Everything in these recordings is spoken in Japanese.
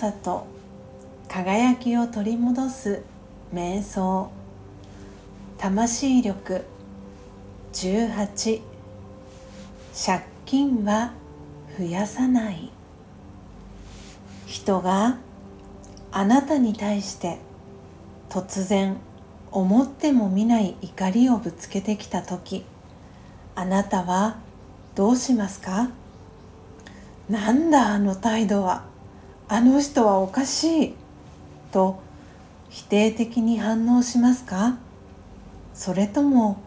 さと輝きを取り戻す瞑想。魂力18借金は増やさない。人があなたに対して突然思ってもみない怒りをぶつけてきた時あなたはどうしますか？なんだあの態度は。あの人はおかしいと否定的に反応しますか？それとも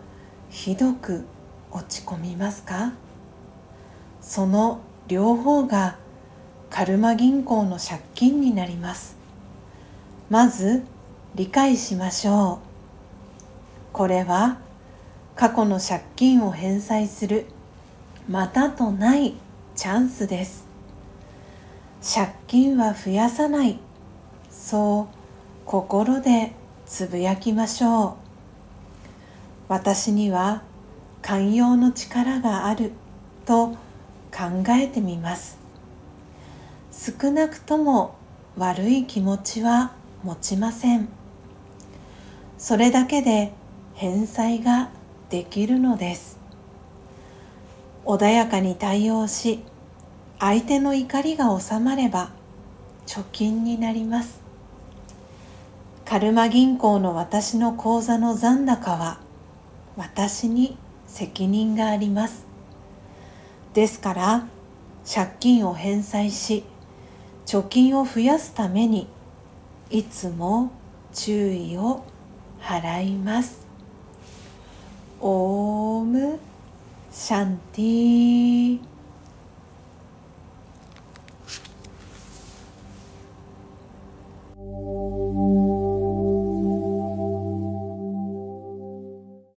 ひどく落ち込みますか？その両方がカルマ銀行の借金になります。まず理解しましょう。これは過去の借金を返済するまたとないチャンスです。借金は増やさない。そう心でつぶやきましょう。私には寛容の力がある。と考えてみます。少なくとも悪い気持ちは持ちません。それだけで返済ができるのです。穏やかに対応し相手の怒りが収まれば貯金になります。カルマ銀行の私の口座の残高は私に責任があります。ですから借金を返済し貯金を増やすためにいつも注意を払います。オームシャンティー。